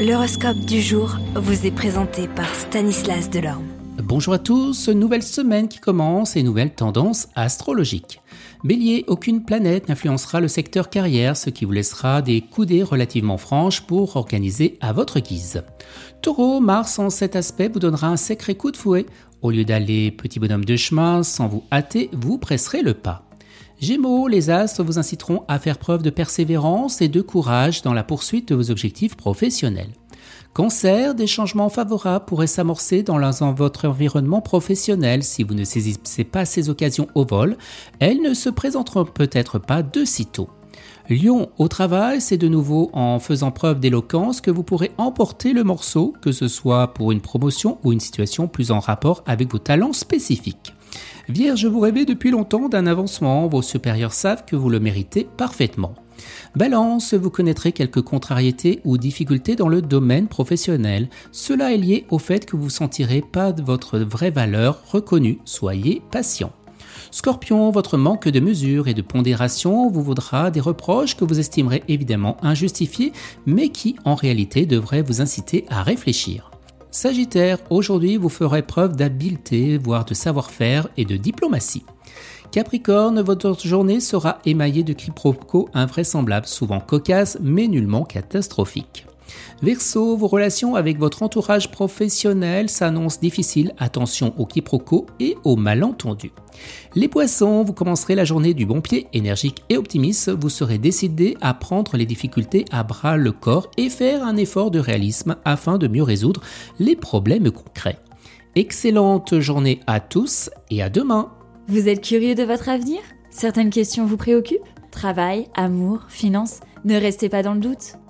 L'horoscope du jour vous est présenté par Stanislas Delorme. Bonjour à tous, nouvelle semaine qui commence et nouvelle tendance astrologique. Bélier, aucune planète n'influencera le secteur carrière, ce qui vous laissera des coudées relativement franches pour organiser à votre guise. Taureau, Mars en cet aspect vous donnera un sacré coup de fouet. Au lieu d'aller petit bonhomme de chemin sans vous hâter, vous presserez le pas. Gémeaux, les astres vous inciteront à faire preuve de persévérance et de courage dans la poursuite de vos objectifs professionnels. Cancer, des changements favorables pourraient s'amorcer dans votre environnement professionnel si vous ne saisissez pas ces occasions au vol. Elles ne se présenteront peut-être pas de sitôt. Lion, au travail, c'est de nouveau en faisant preuve d'éloquence que vous pourrez emporter le morceau, que ce soit pour une promotion ou une situation plus en rapport avec vos talents spécifiques. Vierge, vous rêvez depuis longtemps d'un avancement, vos supérieurs savent que vous le méritez parfaitement. Balance, vous connaîtrez quelques contrariétés ou difficultés dans le domaine professionnel. Cela est lié au fait que vous ne sentirez pas votre vraie valeur reconnue. Soyez patient. Scorpion, votre manque de mesure et de pondération vous vaudra des reproches que vous estimerez évidemment injustifiés, mais qui en réalité devraient vous inciter à réfléchir. Sagittaire, aujourd'hui vous ferez preuve d'habileté, voire de savoir-faire et de diplomatie. Capricorne, votre journée sera émaillée de quiproquos invraisemblables, souvent cocasses mais nullement catastrophiques. Verseau, vos relations avec votre entourage professionnel s'annoncent difficiles. Attention aux quiproquos et aux malentendus. Les poissons, vous commencerez la journée du bon pied, énergique et optimiste. Vous serez décidé à prendre les difficultés à bras le corps et faire un effort de réalisme afin de mieux résoudre les problèmes concrets. Excellente journée à tous et à demain. Vous êtes curieux de votre avenir? Certaines questions vous préoccupent? Travail, amour, finances? Ne restez pas dans le doute.